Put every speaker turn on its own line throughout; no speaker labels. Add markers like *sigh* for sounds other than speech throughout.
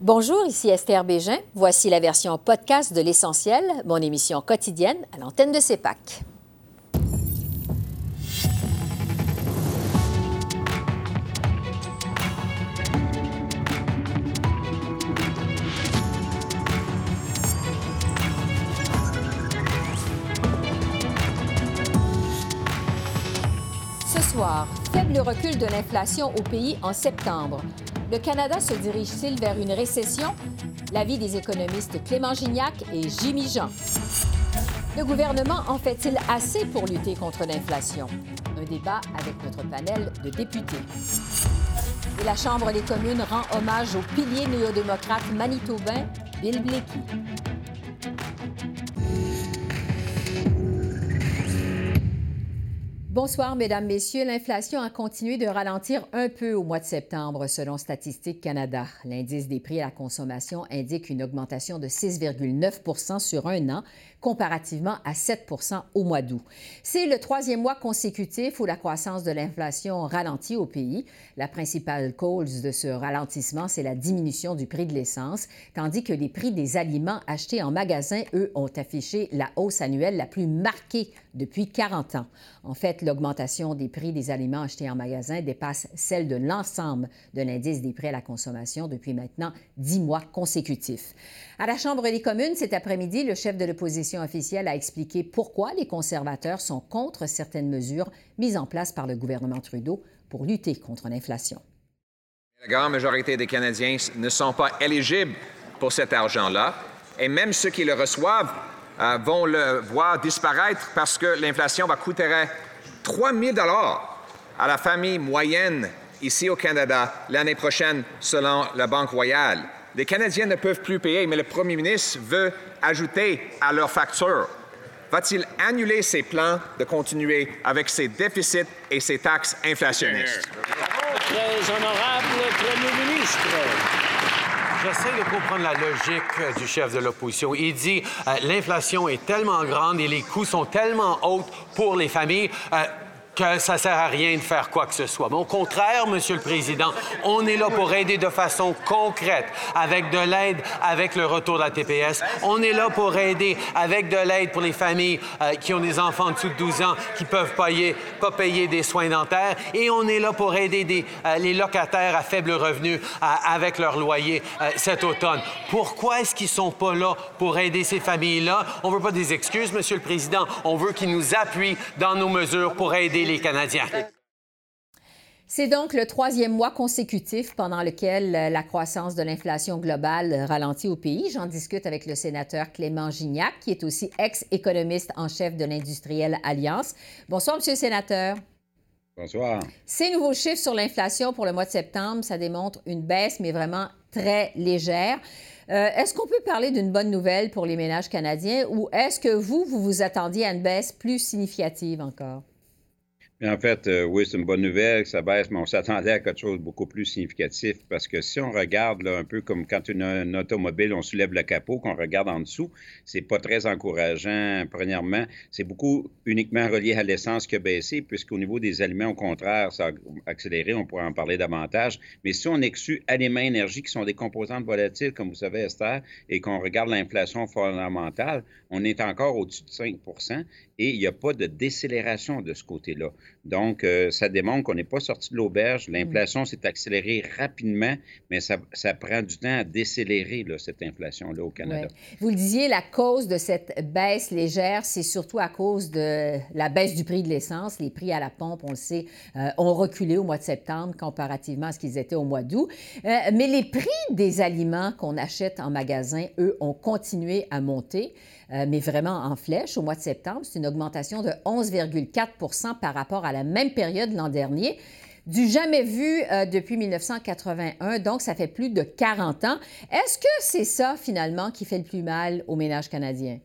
Bonjour, ici Esther Bégin. Voici la version podcast de L'Essentiel, mon émission quotidienne à l'antenne de CEPAC. Ce soir, faible recul de l'inflation au pays en septembre. Le Canada se dirige-t-il vers une récession? L'avis des économistes Clément Gignac et Jimmy Jean. Le gouvernement en fait-il assez pour lutter contre l'inflation? Un débat avec notre panel de députés. Et la Chambre des communes rend hommage au pilier néo-démocrate manitobain Bill Blakey. Bonsoir, Mesdames, Messieurs. L'inflation a continué de ralentir un peu au mois de septembre, selon Statistique Canada. L'indice des prix à la consommation indique une augmentation de 6,9 sur un an, comparativement à 7 au mois d'août. C'est le troisième mois consécutif où la croissance de l'inflation ralentit au pays. La principale cause de ce ralentissement, c'est la diminution du prix de l'essence, tandis que les prix des aliments achetés en magasin, eux, ont affiché la hausse annuelle la plus marquée depuis 40 ans. En fait, l'augmentation des prix des aliments achetés en magasin dépasse celle de l'ensemble de l'indice des prix à la consommation depuis maintenant 10 mois consécutifs. À la Chambre des communes, cet après-midi, le chef de l'opposition officielle a expliqué pourquoi les conservateurs sont contre certaines mesures mises en place par le gouvernement Trudeau pour lutter contre l'inflation.
La grande majorité des Canadiens ne sont pas éligibles pour cet argent-là, et même ceux qui le reçoivent euh, vont le voir disparaître parce que l'inflation va coûter 3 000 à la famille moyenne ici au Canada l'année prochaine, selon la Banque royale. Les Canadiens ne peuvent plus payer, mais le premier ministre veut ajouter à leur facture. Va-t-il annuler ses plans de continuer avec ses déficits et ses taxes inflationnistes?
J'essaie de comprendre la logique du chef de l'opposition. Il dit euh, l'inflation est tellement grande et les coûts sont tellement hauts pour les familles. Euh, que ça sert à rien de faire quoi que ce soit. Mais au contraire, Monsieur le Président, on est là pour aider de façon concrète, avec de l'aide, avec le retour de la TPS. On est là pour aider avec de l'aide pour les familles euh, qui ont des enfants en dessous de 12 ans qui peuvent payer, pas payer des soins dentaires. Et on est là pour aider euh, les locataires à faible revenu euh, avec leur loyer cet automne. Pourquoi est-ce qu'ils sont pas là pour aider ces familles-là? On veut pas des excuses, Monsieur le Président. On veut qu'ils nous appuient dans nos mesures pour aider les Canadiens.
C'est donc le troisième mois consécutif pendant lequel euh, la croissance de l'inflation globale ralentit au pays. J'en discute avec le sénateur Clément Gignac, qui est aussi ex-économiste en chef de l'industrielle Alliance. Bonsoir, Monsieur le sénateur.
Bonsoir.
Ces nouveaux chiffres sur l'inflation pour le mois de septembre, ça démontre une baisse, mais vraiment très légère. Euh, est-ce qu'on peut parler d'une bonne nouvelle pour les ménages canadiens ou est-ce que vous, vous vous attendiez à une baisse plus significative encore?
En fait, euh, oui, c'est une bonne nouvelle que ça baisse, mais on s'attendait à quelque chose de beaucoup plus significatif parce que si on regarde un peu comme quand une, une automobile, on soulève le capot, qu'on regarde en dessous, c'est pas très encourageant. Premièrement, c'est beaucoup uniquement relié à l'essence qui a baissé, puisqu'au niveau des aliments, au contraire, ça a accéléré, on pourrait en parler davantage. Mais si on exclut aliments énergie, qui sont des composantes volatiles, comme vous savez, Esther, et qu'on regarde l'inflation fondamentale, on est encore au-dessus de 5% et il n'y a pas de décélération de ce côté-là. Donc, euh, ça démontre qu'on n'est pas sorti de l'auberge. Mm. L'inflation s'est accélérée rapidement, mais ça, prend du temps à décélérer cette inflation-là au Canada.
Vous le disiez, la cause de cette baisse légère, c'est surtout à cause de la baisse du prix de l'essence. Les prix à la pompe, on le sait, euh, ont reculé au mois de septembre comparativement à ce qu'ils étaient au mois d'août. Euh, mais les prix des aliments qu'on achète en magasin, eux, ont continué à monter. Euh, mais vraiment en flèche au mois de septembre. C'est une augmentation de 11,4% par rapport à la même période l'an dernier du jamais vu euh, depuis 1981, donc ça fait plus de 40 ans. Est-ce que c'est ça, finalement, qui fait le plus mal aux ménages canadiens?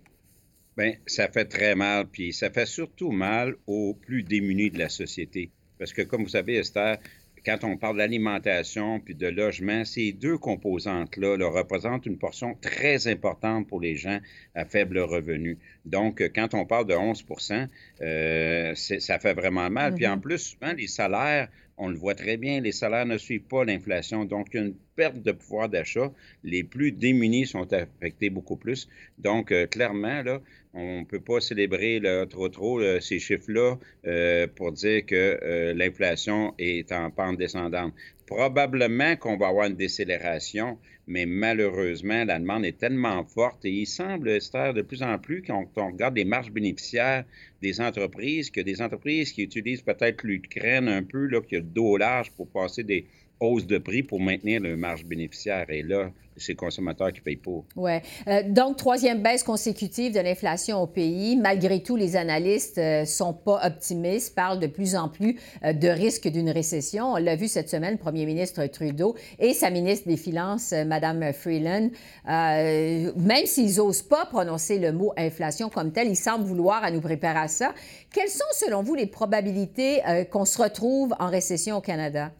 Bien, ça fait très mal, puis ça fait surtout mal aux plus démunis de la société. Parce que, comme vous savez, Esther, quand on parle d'alimentation puis de logement, ces deux composantes-là représentent une portion très importante pour les gens à faible revenu. Donc, quand on parle de 11% euh, ça fait vraiment mal. Puis en mm-hmm. plus, souvent, les salaires On le voit très bien, les salaires ne suivent pas l'inflation, donc une perte de pouvoir d'achat. Les plus démunis sont affectés beaucoup plus. Donc, euh, clairement, là, on ne peut pas célébrer trop trop ces chiffres-là euh, pour dire que euh, l'inflation est en pente descendante. Probablement qu'on va avoir une décélération, mais malheureusement, la demande est tellement forte et il semble, Esther, de plus en plus, quand on regarde les marges bénéficiaires des entreprises, que des entreprises qui utilisent peut-être l'Ukraine un peu, là, qui a le dos large pour passer des hausses de prix pour maintenir le marge bénéficiaire. Et là, c'est le consommateur qui paye pour.
Oui. Euh, donc, troisième baisse consécutive de l'inflation au pays. Malgré tout, les analystes ne euh, sont pas optimistes, parlent de plus en plus euh, de risque d'une récession. On l'a vu cette semaine, le premier ministre Trudeau et sa ministre des Finances, Mme Freeland, même s'ils n'osent pas prononcer le mot inflation comme tel, ils semblent vouloir à nous préparer à ça. Quelles sont, selon vous, les probabilités qu'on se retrouve en récession au Canada?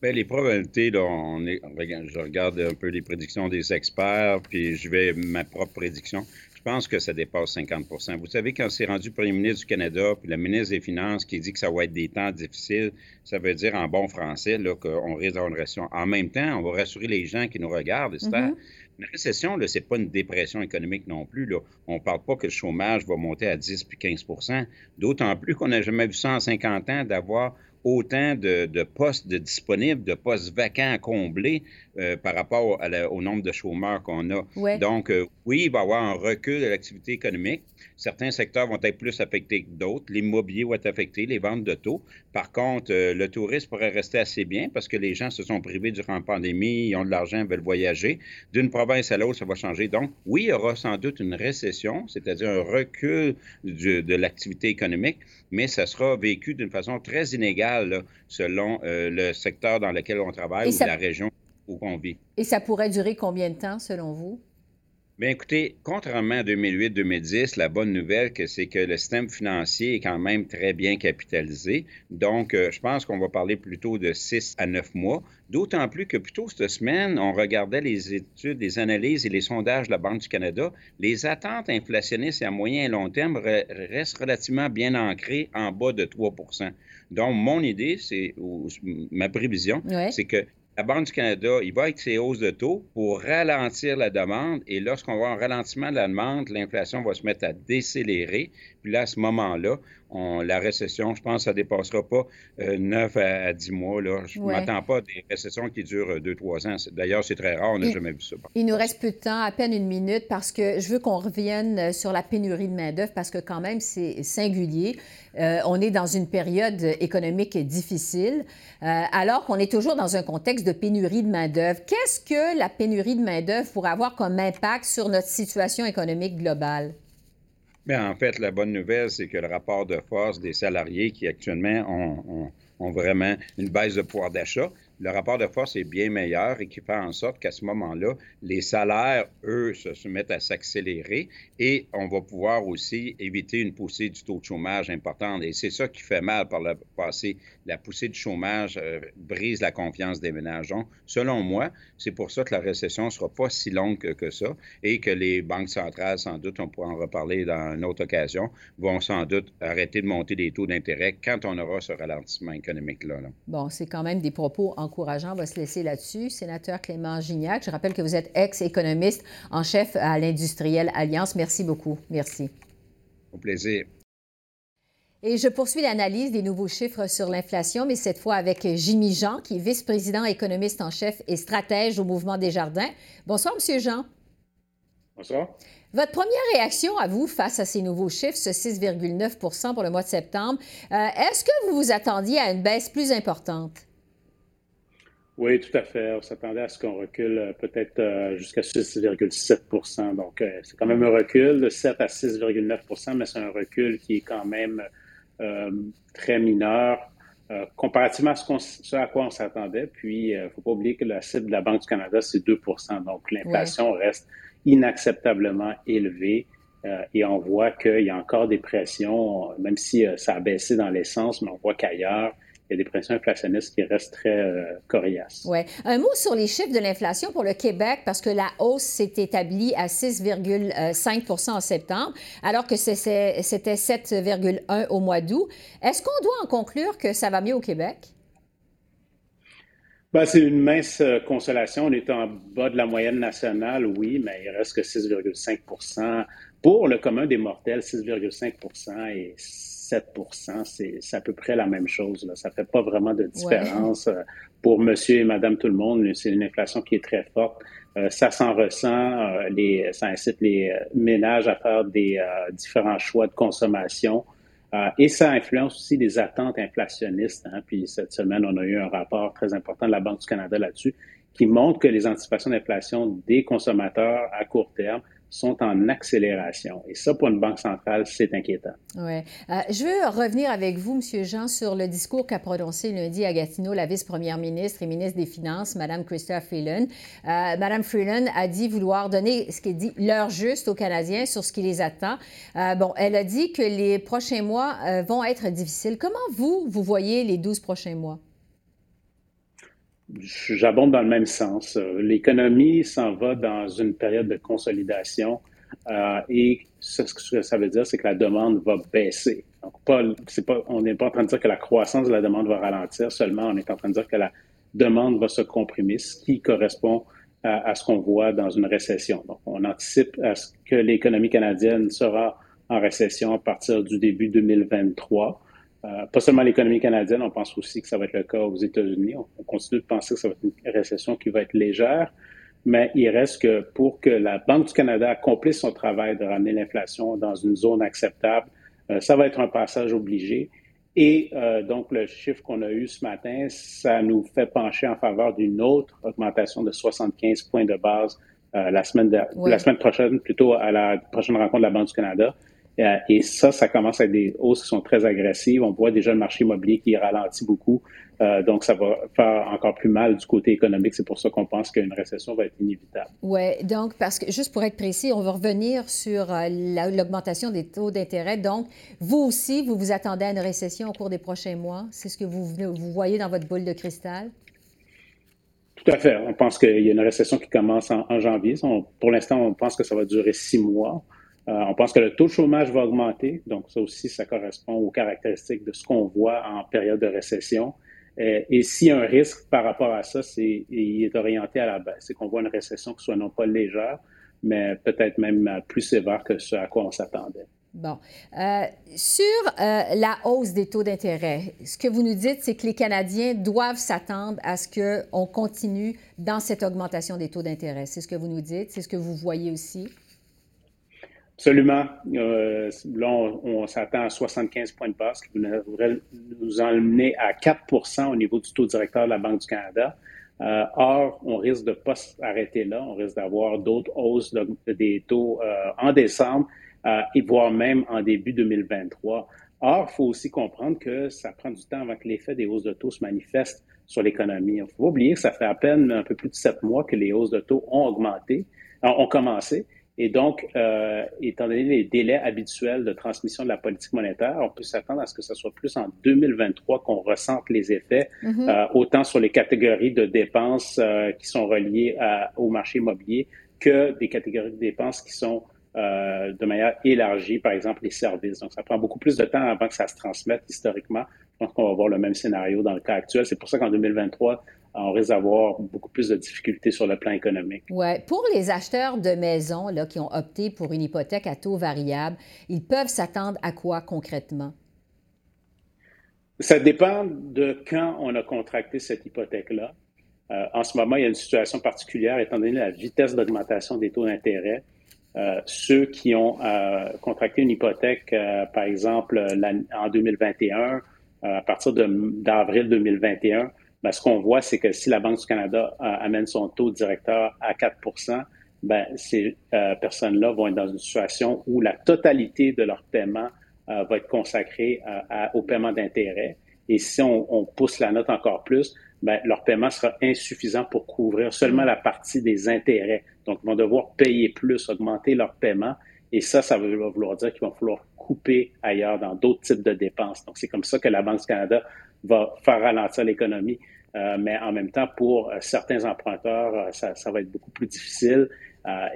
Bien, les probabilités, là, on est, je regarde un peu les prédictions des experts, puis je vais ma propre prédiction. Je pense que ça dépasse 50% Vous savez, quand c'est rendu premier ministre du Canada, puis le ministre des Finances qui dit que ça va être des temps difficiles, ça veut dire en bon français qu'on risque d'avoir une récession. En même temps, on va rassurer les gens qui nous regardent, mm-hmm. Une récession, ce n'est pas une dépression économique non plus. Là. On ne parle pas que le chômage va monter à 10 puis 15% D'autant plus qu'on n'a jamais vu ça en 50 ans d'avoir autant de, postes disponibles, de postes vacants à combler euh, par rapport au nombre de chômeurs qu'on a. Donc, euh, oui, il va y avoir un recul de l'activité économique. Certains secteurs vont être plus affectés que d'autres. L'immobilier va être affecté, les ventes de taux. Par contre, euh, le tourisme pourrait rester assez bien parce que les gens se sont privés durant la pandémie, ils ont de l'argent, veulent voyager. D'une province à l'autre, ça va changer. Donc, oui, il y aura sans doute une récession, c'est-à-dire un recul de l'activité économique, mais ça sera vécu d'une façon très inégale selon euh, le secteur dans lequel on travaille ou la région où on vit.
Et ça pourrait durer combien de temps selon vous?
Bien, écoutez, contrairement à 2008-2010, la bonne nouvelle, c'est que le système financier est quand même très bien capitalisé. Donc, euh, je pense qu'on va parler plutôt de 6 à 9 mois. D'autant plus que plus tôt cette semaine, on regardait les études, les analyses et les sondages de la Banque du Canada. Les attentes inflationnistes à moyen et long terme restent relativement bien ancrées en bas de 3% Donc, mon idée, c'est, ma prévision, c'est que la Banque du Canada, il va avec ses hausses de taux pour ralentir la demande. Et lorsqu'on va un ralentissement de la demande, l'inflation va se mettre à décélérer. Puis là, à ce moment-là, la récession, je pense ça ne dépassera pas 9 euh, à, 10 mois. Là. Je ne m'attends pas à des récessions qui durent 2-3 ans. D'ailleurs, c'est très rare, on n'a jamais vu ça.
Il nous reste peu de temps, à peine une minute, parce que je veux qu'on revienne euh, sur la pénurie de main-d'œuvre, parce que quand même, c'est singulier. Euh, on est dans une période économique difficile, alors qu'on est toujours dans un contexte de pénurie de main-d'œuvre. Qu'est-ce que la pénurie de main-d'œuvre pourrait avoir comme impact sur notre situation économique globale?
Bien, en fait, la bonne nouvelle, c'est que le rapport de force des salariés qui actuellement ont, ont vraiment une baisse de pouvoir d'achat, le rapport de force est bien meilleur et qui fait en sorte qu'à ce moment-là, les salaires, eux, se, mettent à s'accélérer et on va pouvoir aussi éviter une poussée du taux de chômage importante. Et c'est ça qui fait mal par le passé. La poussée du chômage euh, brise la confiance des ménages. Donc, selon moi, c'est pour ça que la récession ne sera pas si longue que, ça et que les banques centrales, sans doute, on pourra en reparler dans une autre occasion, vont sans doute arrêter de monter les taux d'intérêt quand on aura ce ralentissement économique-là.
Bon, c'est quand même des propos encourageant. On va se laisser là-dessus. Sénateur Clément Gignac, je rappelle que vous êtes ex-économiste en chef à l'Industrielle Alliance. Merci beaucoup. Merci.
Au plaisir.
Et je poursuis l'analyse des nouveaux chiffres sur l'inflation, mais cette fois avec Jimmy Jean, qui est vice-président économiste en chef et stratège au Mouvement des Jardins. Bonsoir, Monsieur Jean.
Bonsoir.
Votre première réaction à vous face à ces nouveaux chiffres, ce 6,9 pour le mois de septembre, euh, est-ce que vous vous attendiez à une baisse plus importante?
Oui, tout à fait. On s'attendait à ce qu'on recule euh, peut-être euh, jusqu'à 6,7% Donc, euh, c'est quand même un recul de 7 à 6,9% mais c'est un recul qui est quand même très mineur comparativement à ce, à quoi on s'attendait. Puis, il ne faut pas oublier que la cible de la Banque du Canada, c'est 2% Donc, l'inflation reste inacceptablement élevée. et on voit qu'il y a encore des pressions, même si ça a baissé dans l'essence, mais on voit qu'ailleurs, il y a des pressions inflationnistes qui restent très euh, coriaces.
Oui. Un mot sur les chiffres de l'inflation pour le Québec, parce que la hausse s'est établie à 6,5% en septembre, alors que c'était 7,1 au mois d'août. Est-ce qu'on doit en conclure que ça va mieux au Québec?
Ben, c'est une mince consolation. On est en bas de la moyenne nationale, oui, mais il reste que 6,5% Pour le commun des mortels, 6,5% et 7 c'est à peu près la même chose. Là. Ça ne fait pas vraiment de différence pour monsieur et madame tout le monde. C'est une inflation qui est très forte. Euh, ça s'en ressent. Euh, les, ça incite les euh, ménages à faire des différents choix de consommation. et ça influence aussi les attentes inflationnistes. Hein. Puis cette semaine, on a eu un rapport très important de la Banque du Canada là-dessus qui montre que les anticipations d'inflation des consommateurs à court terme sont en accélération. Et ça, pour une banque centrale, c'est inquiétant.
Oui. Euh, je veux revenir avec vous, M. Jean, sur le discours qu'a prononcé lundi à Gatineau la vice-première ministre et ministre des Finances, Mme Christophe Freeland. Euh, Mme Freeland a dit vouloir donner ce qu'elle dit l'heure juste aux Canadiens sur ce qui les attend. Euh, bon, elle a dit que les prochains mois euh, vont être difficiles. Comment vous, vous voyez les 12 prochains mois?
J'abonde dans le même sens. L'économie s'en va dans une période de consolidation euh, et ce que ça veut dire, c'est que la demande va baisser. Donc, pas, pas, on n'est pas en train de dire que la croissance de la demande va ralentir, seulement on est en train de dire que la demande va se comprimer, ce qui correspond à, à ce qu'on voit dans une récession. Donc, on anticipe à ce que l'économie canadienne sera en récession à partir du début 2023. Euh, pas seulement l'économie canadienne, on pense aussi que ça va être le cas aux États-Unis. On, continue de penser que ça va être une récession qui va être légère, mais il reste que pour que la Banque du Canada accomplisse son travail de ramener l'inflation dans une zone acceptable, euh, ça va être un passage obligé. Et euh, donc, le chiffre qu'on a eu ce matin, ça nous fait pencher en faveur d'une autre augmentation de 75 points de base la, semaine la semaine prochaine, plutôt à la prochaine rencontre de la Banque du Canada. Euh, et ça, ça commence avec des hausses qui sont très agressives. On voit déjà le marché immobilier qui ralentit beaucoup. Euh, donc, ça va faire encore plus mal du côté économique. C'est pour ça qu'on pense qu'une récession va être inévitable.
Oui, donc, parce que juste pour être précis, on va revenir sur euh, l'augmentation des taux d'intérêt. Donc, vous aussi, vous vous attendez à une récession au cours des prochains mois? C'est ce que vous, vous voyez dans votre boule de cristal?
Tout à fait. On pense qu'il y a une récession qui commence en, janvier. pour l'instant, on pense que ça va durer six mois. Euh, on pense que le taux de chômage va augmenter, donc ça aussi, ça correspond aux caractéristiques de ce qu'on voit en période de récession. Euh, et a un risque par rapport à ça, c'est il est orienté à la baisse. C'est qu'on voit une récession qui soit non pas légère, mais peut-être même plus sévère que ce à quoi on s'attendait.
Bon. Euh, sur la hausse des taux d'intérêt, ce que vous nous dites, c'est que les Canadiens doivent s'attendre à ce qu'on continue dans cette augmentation des taux d'intérêt. C'est ce que vous nous dites, c'est ce que vous voyez aussi?
Absolument. Euh, là, on, s'attend à 75 points de base, qui devrait nous emmener à 4% au niveau du taux directeur de la Banque du Canada. Euh, or, on risque de pas s'arrêter là. On risque d'avoir d'autres hausses des taux euh, en décembre euh, et voire même en début 2023. Or, il faut aussi comprendre que ça prend du temps avant que l'effet des hausses de taux se manifeste sur l'économie. Il ne faut pas oublier que ça fait à peine un peu plus de sept mois que les hausses de taux ont augmenté, ont commencé. Et donc, euh, étant donné les délais habituels de transmission de la politique monétaire, on peut s'attendre à ce que ce soit plus en 2023 qu'on ressente les effets, mm-hmm. euh, autant sur les catégories de dépenses euh, qui sont reliées au marché immobilier que des catégories de dépenses qui sont euh, de manière élargie, par exemple les services. Donc, ça prend beaucoup plus de temps avant que ça se transmette historiquement. Je pense qu'on va voir le même scénario dans le cas actuel. C'est pour ça qu'en 2023, on risque d'avoir beaucoup plus de difficultés sur le plan économique.
Pour les acheteurs de maisons là, qui ont opté pour une hypothèque à taux variable, ils peuvent s'attendre à quoi concrètement?
Ça dépend de quand on a contracté cette hypothèque-là. Euh, en ce moment, il y a une situation particulière étant donné la vitesse d'augmentation des taux d'intérêt. Euh, ceux qui ont euh, contracté une hypothèque, par exemple, en 2021, à partir d'avril 2021, ben, ce qu'on voit, c'est que si la Banque du Canada euh, amène son taux directeur à 4% ben, ces euh, personnes-là vont être dans une situation où la totalité de leur paiement euh, va être consacrée au paiement d'intérêt. Et si on, pousse la note encore plus, ben, leur paiement sera insuffisant pour couvrir seulement la partie des intérêts. Donc, ils vont devoir payer plus, augmenter leur paiement. Et ça, ça va vouloir dire qu'ils vont falloir couper ailleurs dans d'autres types de dépenses. Donc, c'est comme ça que la Banque du Canada va faire ralentir l'économie. Euh, mais en même temps, pour euh, certains emprunteurs, euh, ça, va être beaucoup plus difficile.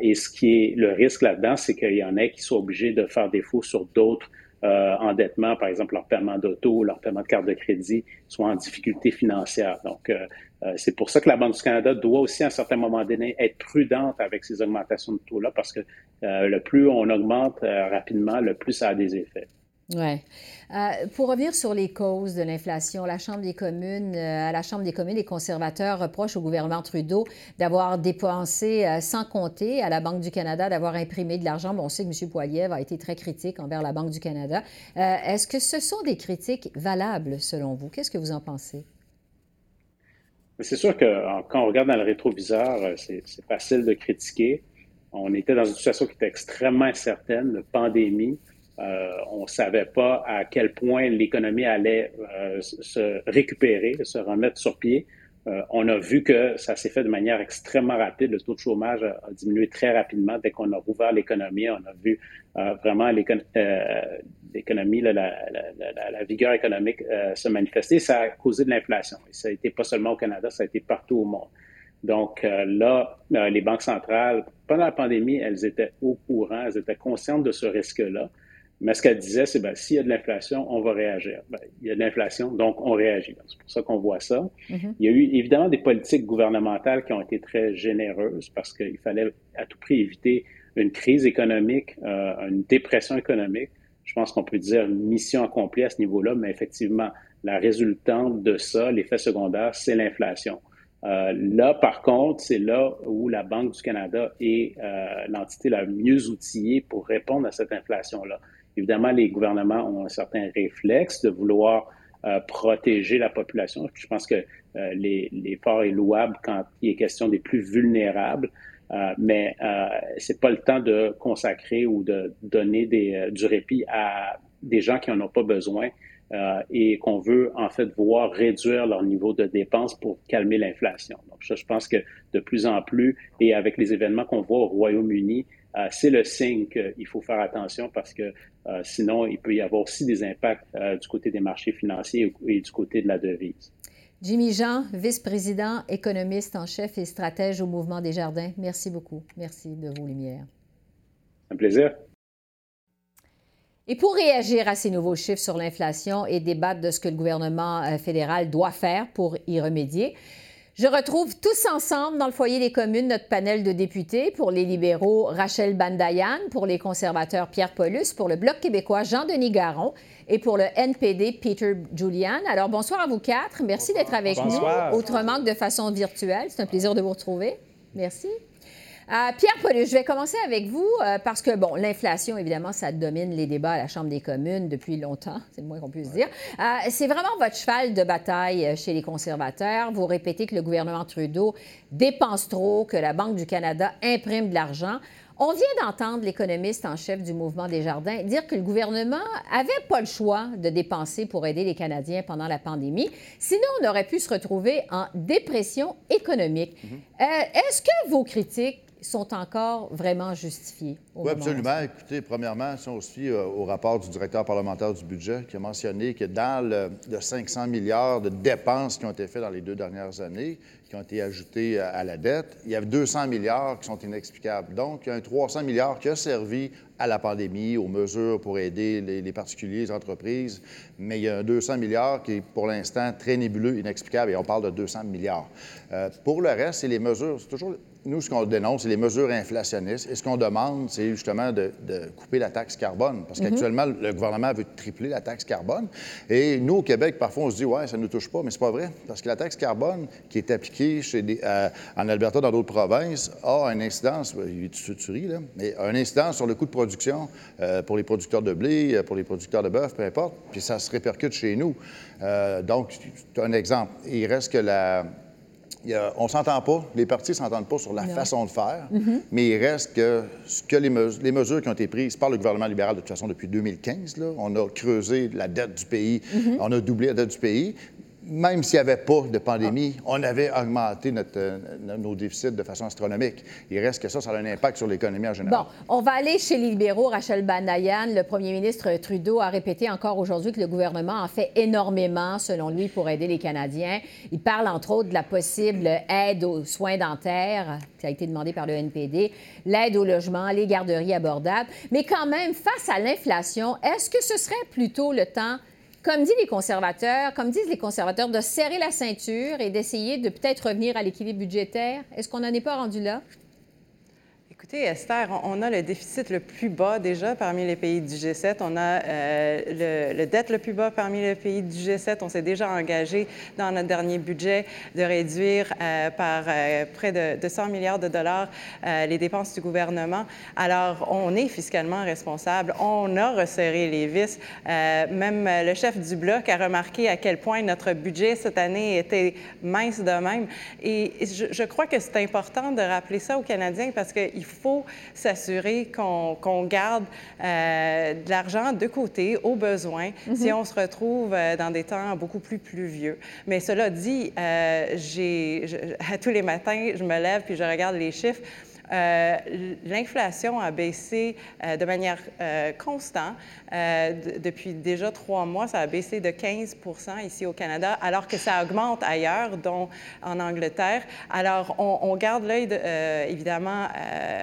et ce qui est le risque là-dedans, c'est qu'il y en a qui sont obligés de faire défaut sur d'autres endettement, par exemple leur paiement d'auto, leur paiement de carte de crédit, soient en difficulté financière. Donc, c'est pour ça que la Banque du Canada doit aussi, à un certain moment donné, être prudente avec ces augmentations de taux-là, parce que le plus on augmente rapidement, le plus ça a des effets.
Oui. Euh, pour revenir sur les causes de l'inflation, la Chambre des communes, euh, à la Chambre des communes, les conservateurs reprochent au gouvernement Trudeau d'avoir dépensé euh, sans compter, à la Banque du Canada d'avoir imprimé de l'argent. Bon, on sait que M. Poiliev a été très critique envers la Banque du Canada. Est-ce que ce sont des critiques valables selon vous? Qu'est-ce que vous en pensez?
C'est sûr que quand on regarde dans le rétroviseur, c'est facile de critiquer. On était dans une situation qui était extrêmement incertaine, de pandémie. Euh, on ne savait pas à quel point l'économie allait euh, se récupérer, se remettre sur pied. Euh, on a vu que ça s'est fait de manière extrêmement rapide. Le taux de chômage a, diminué très rapidement dès qu'on a rouvert l'économie. On a vu vraiment l'économie, la, vigueur économique se manifester. Ça a causé de l'inflation. Ça a été pas seulement au Canada, ça a été partout au monde. Donc là, les banques centrales, pendant la pandémie, elles étaient au courant, elles étaient conscientes de ce risque-là. Mais ce qu'elle disait, c'est ben, s'il y a de l'inflation, on va réagir. Ben, il y a de l'inflation, donc on réagit. C'est pour ça qu'on voit ça. Mm-hmm. Il y a eu évidemment des politiques gouvernementales qui ont été très généreuses parce qu'il fallait à tout prix éviter une crise économique, euh, une dépression économique. Je pense qu'on peut dire une mission accomplie à ce niveau-là, mais effectivement, la résultante de ça, l'effet secondaire, c'est l'inflation. Euh, là, par contre, c'est là où la Banque du Canada est euh, l'entité la mieux outillée pour répondre à cette inflation-là. Évidemment, les gouvernements ont un certain réflexe de vouloir euh, protéger la population. Je pense que euh, l'effort est louable quand il est question des plus vulnérables, euh, mais euh, c'est pas le temps de consacrer ou de donner des, du répit à des gens qui en ont pas besoin et qu'on veut en fait voir réduire leur niveau de dépenses pour calmer l'inflation. Donc je pense que de plus en plus, et avec les événements qu'on voit au Royaume-Uni, euh, c'est le signe qu'il faut faire attention parce que euh, sinon, il peut y avoir aussi des impacts euh, du côté des marchés financiers et du côté de la devise.
Jimmy Jean, vice-président, économiste en chef et stratège au Mouvement des Jardins, merci beaucoup. Merci de vos lumières.
Un plaisir.
Et pour réagir à ces nouveaux chiffres sur l'inflation et débattre de ce que le gouvernement fédéral doit faire pour y remédier, je retrouve tous ensemble dans le foyer des communes notre panel de députés. Pour les libéraux, Rachel Bandayan. Pour les conservateurs, Pierre Paulus. Pour le Bloc québécois, Jean-Denis Garon. Et pour le NPD, Peter Julian. Alors, bonsoir à vous quatre. Merci d'être avec nous. Autrement que de façon virtuelle. C'est un plaisir de vous retrouver. Merci. Euh, Pierre Paulus, je vais commencer avec vous euh, parce que, bon, l'inflation, évidemment, ça domine les débats à la Chambre des communes depuis longtemps, *laughs* c'est le moins qu'on puisse dire. Euh, c'est vraiment votre cheval de bataille chez les conservateurs. Vous répétez que le gouvernement Trudeau dépense trop, que la Banque du Canada imprime de l'argent. On vient d'entendre l'économiste en chef du mouvement des jardins dire que le gouvernement avait pas le choix de dépenser pour aider les Canadiens pendant la pandémie. Sinon, on aurait pu se retrouver en dépression économique. Mm-hmm. Est-ce que vos critiques sont encore vraiment justifiés.
Oui, absolument. Écoutez, premièrement, si on se fie euh, au rapport du directeur parlementaire du budget qui a mentionné que dans le, 500 milliards de dépenses qui ont été faites dans les deux dernières années, qui ont été ajoutées à, la dette, il y a 200 milliards qui sont inexplicables. Donc, il y a un 300 milliards qui a servi à la pandémie, aux mesures pour aider les, particuliers, les entreprises, mais il y a un 200 milliards qui est pour l'instant très nébuleux, inexplicable, et on parle de 200 milliards. Euh, pour le reste, c'est les mesures, c'est toujours nous, ce qu'on dénonce, c'est les mesures inflationnistes. Et ce qu'on demande, c'est justement de, couper la taxe carbone. Parce mhm. qu'actuellement, le gouvernement veut tripler la taxe carbone. Et nous, au Québec, parfois, on se dit, ouais, ça ne nous touche pas. Mais c'est pas vrai. Parce que la taxe carbone qui est appliquée chez euh, en Alberta, dans d'autres provinces, a une incidence, tu, tu ris, là, mais une incidence sur le coût de production euh, pour les producteurs de blé, euh, pour les producteurs de bœuf, peu importe. Puis ça se répercute chez nous. donc, un exemple. Il reste que la on ne s'entend pas, les partis ne s'entendent pas sur la façon de faire, mm-hmm. mais il reste que, ce que les, mesures qui ont été prises par le gouvernement libéral de toute façon depuis 2015, là, on a creusé la dette du pays, mm-hmm. on a doublé la dette du pays, même s'il n'y avait pas de pandémie, on avait augmenté euh, nos déficits de façon astronomique. Il reste que ça, ça a un impact sur l'économie en général.
Bon, on va aller chez les libéraux. Rachel Banayan, le premier ministre Trudeau a répété encore aujourd'hui que le gouvernement en fait énormément, selon lui, pour aider les Canadiens. Il parle entre autres de la possible aide aux soins dentaires, qui a été demandé par le NPD, l'aide au logement, les garderies abordables. Mais quand même, face à l'inflation, est-ce que ce serait plutôt le temps comme disent les conservateurs, comme disent les conservateurs, de serrer la ceinture et d'essayer de peut-être revenir à l'équilibre budgétaire. Est-ce qu'on n'en est pas rendu là?
Écoutez, Esther, on a le déficit le plus bas déjà parmi les pays du G7. On a euh, le, dette le plus bas parmi les pays du G7. On s'est déjà engagé dans notre dernier budget de réduire euh, par euh, près de, 100 milliards de dollars les dépenses du gouvernement. Alors, on est fiscalement responsable. On a resserré les vis. même le chef du Bloc a remarqué à quel point notre budget cette année était mince de même. Et je, je crois que c'est important de rappeler ça aux Canadiens parce qu'il il faut s'assurer qu'on garde euh, de l'argent de côté au besoin si mhm. on se retrouve euh, dans des temps beaucoup plus pluvieux. Mais cela dit, euh, j'ai, tous les matins, je me lève puis je regarde les chiffres. Euh, l'inflation a baissé euh, de manière euh, constante. depuis déjà trois mois, ça a baissé de 15 ici au Canada, alors que ça augmente ailleurs, dont en Angleterre. Alors, on, garde l'œil, évidemment,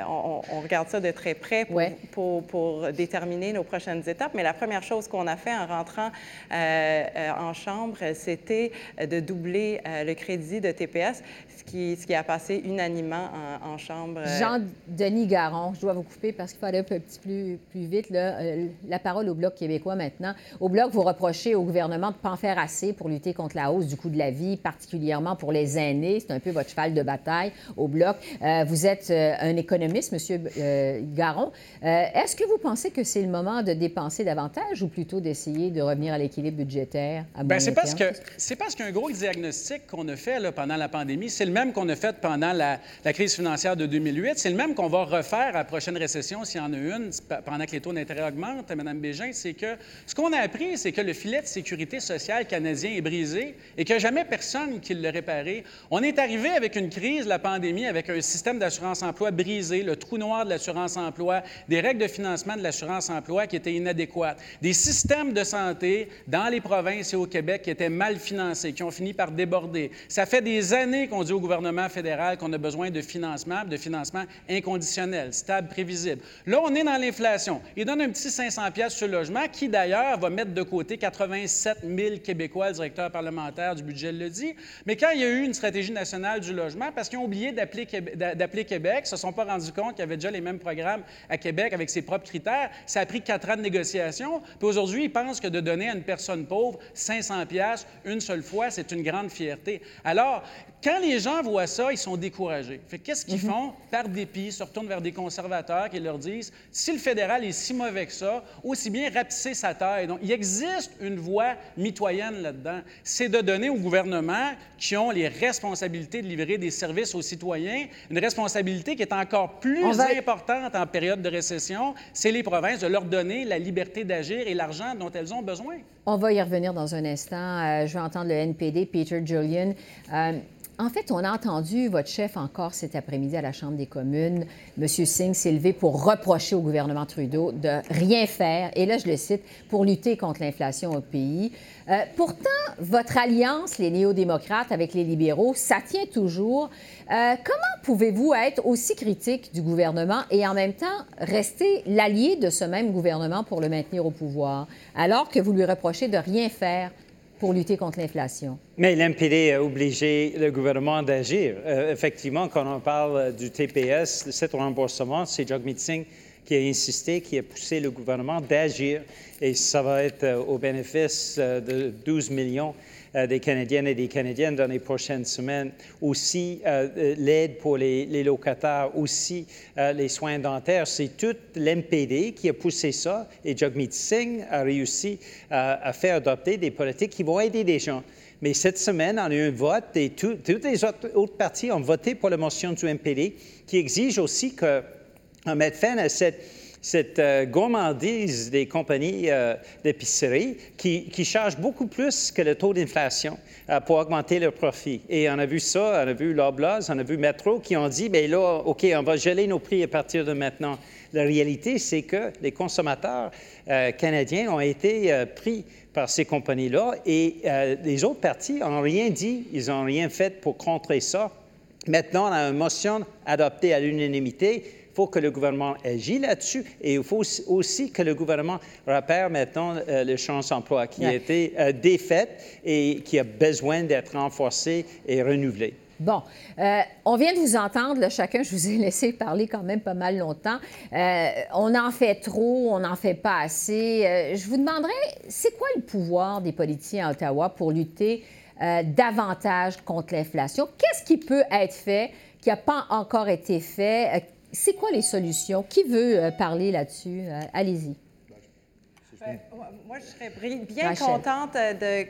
on, regarde ça de très près pour, pour, déterminer nos prochaines étapes. Mais la première chose qu'on a fait en rentrant en chambre, c'était de doubler le crédit de TPS, ce qui, ce qui a passé unanimement en, en chambre
Jean-Denis Garon, je dois vous couper parce qu'il faut aller un petit plus, plus vite. Là. Euh, la parole au Bloc québécois maintenant. Au Bloc, vous reprochez au gouvernement de ne pas en faire assez pour lutter contre la hausse du coût de la vie, particulièrement pour les aînés. C'est un peu votre cheval de bataille au Bloc. Euh, vous êtes euh, un économiste, Monsieur Garon. Est-ce que vous pensez que c'est le moment de dépenser davantage ou plutôt d'essayer de revenir à l'équilibre budgétaire à
Bien, c'est parce que c'est parce qu'un gros diagnostic qu'on a fait là, pendant la pandémie, c'est le même qu'on a fait pendant la, la crise financière de 2008 c'est le même qu'on va refaire à la prochaine récession, s'il y en a une, pendant que les taux d'intérêt augmentent, Mme Bégin, c'est que ce qu'on a appris, c'est que le filet de sécurité sociale canadien est brisé et qu'il n'y a jamais personne qui l'a réparé. On est arrivé avec une crise, la pandémie, avec un système d'assurance-emploi brisé, le trou noir de l'assurance-emploi, des règles de financement de l'assurance-emploi qui étaient inadéquates, des systèmes de santé dans les provinces et au Québec qui étaient mal financés, qui ont fini par déborder. Ça fait des années qu'on dit au gouvernement fédéral qu'on a besoin de financement, de financement inconditionnel, stable, prévisible. Là, on est dans l'inflation. Il donne un petit 500 pièces sur le logement, qui d'ailleurs va mettre de côté 87 000 Québécois, le directeur parlementaire du budget le dit. Mais quand il y a eu une stratégie nationale du logement, parce qu'ils ont oublié d'appeler Québec, ils ne se sont pas rendus compte qu'il y avait déjà les mêmes programmes à Québec avec ses propres critères, ça a pris quatre ans de négociation. Puis aujourd'hui, ils pensent que de donner à une personne pauvre 500 pièces une seule fois, c'est une grande fierté. Alors, quand les gens voient ça, ils sont découragés. Fait qu'est-ce qu'ils mhm. font? Par dépit, ils se retournent vers des conservateurs qui leur disent si le fédéral est si mauvais que ça, aussi bien rapetisser sa taille. Donc, il existe une voie mitoyenne là-dedans. C'est de donner aux gouvernements qui ont les responsabilités de livrer des services aux citoyens une responsabilité qui est encore plus importante en période de récession. C'est les provinces de leur donner la liberté d'agir et l'argent dont elles ont besoin.
On va y revenir dans un instant. Euh, je vais entendre le NPD, Peter Julian. Euh, en fait, on a entendu votre chef encore cet après-midi à la Chambre des communes, M. Singh, s'élever pour reprocher au gouvernement Trudeau de rien faire, et là je le cite, pour lutter contre l'inflation au pays. Euh, pourtant, votre alliance, les néo-démocrates avec les libéraux, ça tient toujours. Euh, comment pouvez-vous être aussi critique du gouvernement et en même temps rester l'allié de ce même gouvernement pour le maintenir au pouvoir, alors que vous lui reprochez de rien faire? Pour lutter contre l'inflation.
Mais l'MPD a obligé le gouvernement d'agir. Euh, effectivement, quand on parle du TPS, cet remboursement, c'est Jagmeet Singh qui a insisté, qui a poussé le gouvernement d'agir et ça va être euh, au bénéfice euh, de 12 millions euh, des Canadiennes et des Canadiens dans les prochaines semaines. Aussi, l'aide pour les, locataires, aussi les soins dentaires. C'est tout l'MPD qui a poussé ça et Jagmeet Singh a réussi à faire adopter des politiques qui vont aider les gens. Mais cette semaine, on a eu un vote et toutes les autres, autres, partis ont voté pour la motion du MPD qui exige aussi qu'on mette fin à cette cette euh, gourmandise des compagnies euh, d'épicerie qui, qui, chargent beaucoup plus que le taux d'inflation euh, pour augmenter leurs profits. Et on a vu ça, on a vu Loblaws, on a vu Metro qui ont dit, bien là, OK, on va geler nos prix à partir de maintenant. La réalité, c'est que les consommateurs canadiens ont été pris par ces compagnies-là et les autres partis n'ont rien dit, ils n'ont rien fait pour contrer ça. Maintenant, on a une motion adoptée à l'unanimité faut que le gouvernement agisse là-dessus et il faut aussi que le gouvernement repère maintenant euh, le champ d'emploi qui a été euh, défaite et qui a besoin d'être renforcé et renouvelé.
Bon, euh, on vient de vous entendre, là, chacun, je vous ai *laughs* laissé parler quand même pas mal longtemps. on en fait trop, on n'en fait pas assez. je vous demanderais, c'est quoi le pouvoir des politiciens à Ottawa pour lutter davantage contre l'inflation? Qu'est-ce qui peut être fait qui n'a pas encore été fait? C'est quoi les solutions? Qui veut euh, parler là-dessus? Euh, allez-y.
Moi, je serais bien contente de,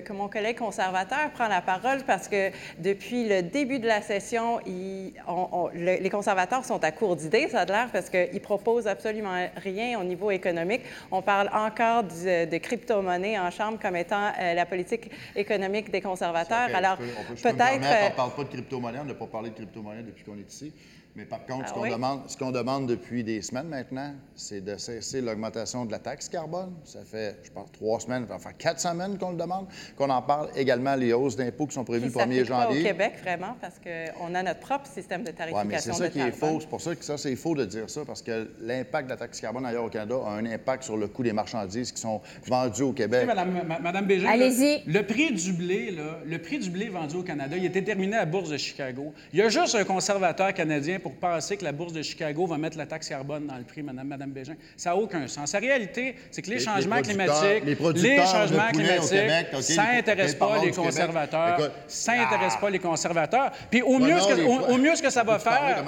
que, mon collègue conservateur prenne la parole parce que depuis le début de la session, les conservateurs sont à court d'idées, ça a l'air, parce qu'ils proposent absolument rien au niveau économique. On parle encore de crypto-monnaie en Chambre comme étant euh, la politique économique des conservateurs. Alors, peut-être...
on ne parle pas de crypto-monnaie, on n'a pas parlé de crypto-monnaie depuis qu'on est ici. Mais par contre, ce ah qu'on demande, ce qu'on demande depuis des semaines maintenant, c'est de cesser l'augmentation de la taxe carbone. Ça fait, je pense, trois semaines, enfin quatre semaines qu'on le demande, qu'on en parle. Également, les hausses d'impôts qui sont prévues le 1er janvier.
Pas au Québec, vraiment, parce qu'on a notre propre système de tarification.
Oui, mais c'est ça qui est faux. C'est pour ça que ça, c'est faux de dire ça, parce que l'impact de la taxe carbone ailleurs au Canada a un impact sur le coût des marchandises qui sont vendues au Québec.
Madame, Madame Bégin,
Allez-y.
Le, prix du blé, là, le prix du blé vendu au Canada, il est déterminé à la Bourse de Chicago. Il y a juste un conservateur canadien pour penser que la Bourse de Chicago va mettre la taxe carbone dans le prix, Madame, Madame Bégin. Ça n'a aucun sens. La réalité, c'est que les, changements climatiques, les, changements climatiques, ça n'intéresse pas les conservateurs. ça n'intéresse pas les conservateurs. Puis au mieux, ce que, au, mieux ce que ça va faire,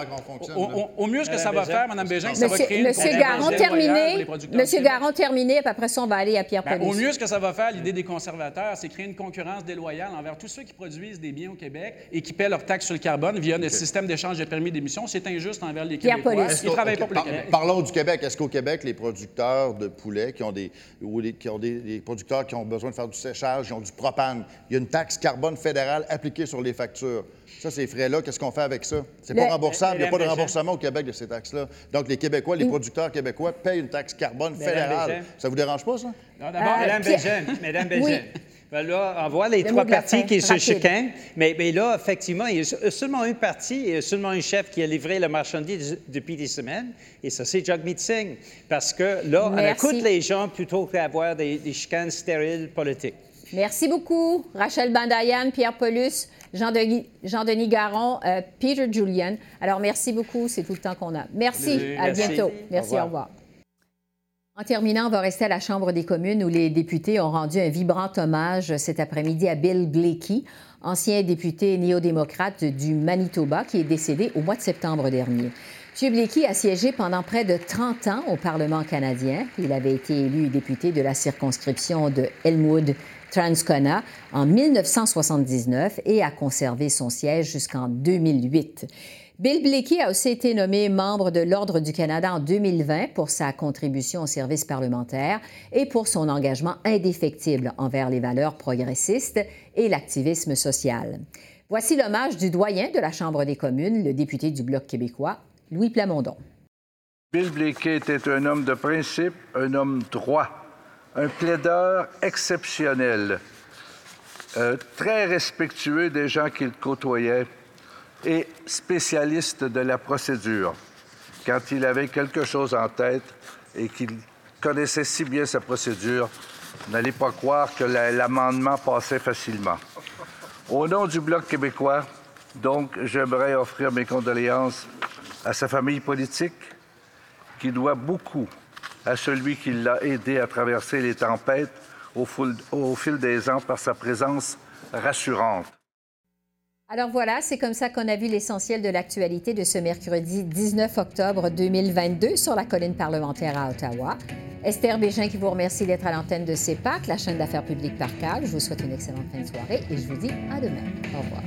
au, mieux ce que ça va faire, Madame Bégin, ça va créer
Monsieur Garon, terminé. Monsieur Garon, terminé. Puis après ça, on va aller à Pierre ben,
Au mieux ce que ça va faire, l'idée des conservateurs, c'est créer une concurrence déloyale envers tous ceux qui produisent des biens au Québec et qui paient leur taxe sur le carbone via le système d'échange de permis d'émission. C'est injuste envers les Québécois. Ils travaillent pas pour le Québec.
Parlons du Québec. Est-ce qu'au Québec, les producteurs de poulet qui ont des ou qui ont des, producteurs qui ont besoin de faire du séchage, ils ont du propane, il y a une taxe carbone fédérale appliquée sur les factures. Ça, ces frais-là, qu'est-ce qu'on fait avec ça? C'est pas remboursable. Il n'y a pas de remboursement au Québec de ces taxes-là. Donc, les Québécois, les producteurs québécois payent une taxe carbone fédérale. Ça vous dérange pas, ça?
Non, d'abord, euh, Mme Bégin. Mme Bégin. Ben là, on voit les trois partis qui se chicanent. Mais, mais, là, effectivement, il y a seulement une parti, il y a seulement un chef qui a livré la marchandise depuis des semaines, et ça, c'est Jagmeet Singh. Parce que là, on écoute les gens plutôt qu'avoir des, des chicanes stériles politiques.
Merci beaucoup, Rachel Bandayan, Pierre Paulus, Jean-Denis Jean Garon, euh, Peter Julian. Alors, merci beaucoup, c'est tout le temps qu'on a. Merci, à bientôt. Merci, au revoir. En terminant, on va rester à la Chambre des communes où les députés ont rendu un vibrant hommage cet après-midi à Bill Blakey, ancien député néo-démocrate du Manitoba qui est décédé au mois de septembre dernier. M. Blakey a siégé pendant près de 30 ans au Parlement canadien. Il avait été élu député de la circonscription de Elmwood Transcona en 1979 et a conservé son siège jusqu'en 2008. Bill Blakey a aussi été nommé membre de l'Ordre du Canada en 2020 pour sa contribution au service parlementaire et pour son engagement indéfectible envers les valeurs progressistes et l'activisme social. Voici l'hommage du doyen de la Chambre des communes, le député du Bloc québécois, Louis Plamondon.
Bill Blakey était un homme de principe, un homme droit, un plaideur exceptionnel, euh, très respectueux des gens qu'il côtoyait et spécialiste de la procédure. Quand il avait quelque chose en tête et qu'il connaissait si bien sa procédure, n'allez pas croire que l'amendement passait facilement. Au nom du Bloc québécois, donc, j'aimerais offrir mes condoléances à sa famille politique, qui doit beaucoup à celui qui l'a aidé à traverser les tempêtes au, fil des ans par sa présence rassurante.
Alors voilà, c'est comme ça qu'on a vu l'essentiel de l'actualité de ce mercredi 19 octobre 2022 sur la colline parlementaire à Ottawa. Esther Bégin qui vous remercie d'être à l'antenne de CEPAC, la chaîne d'affaires publiques par câble. Je vous souhaite une excellente fin de soirée et je vous dis à demain. Au revoir.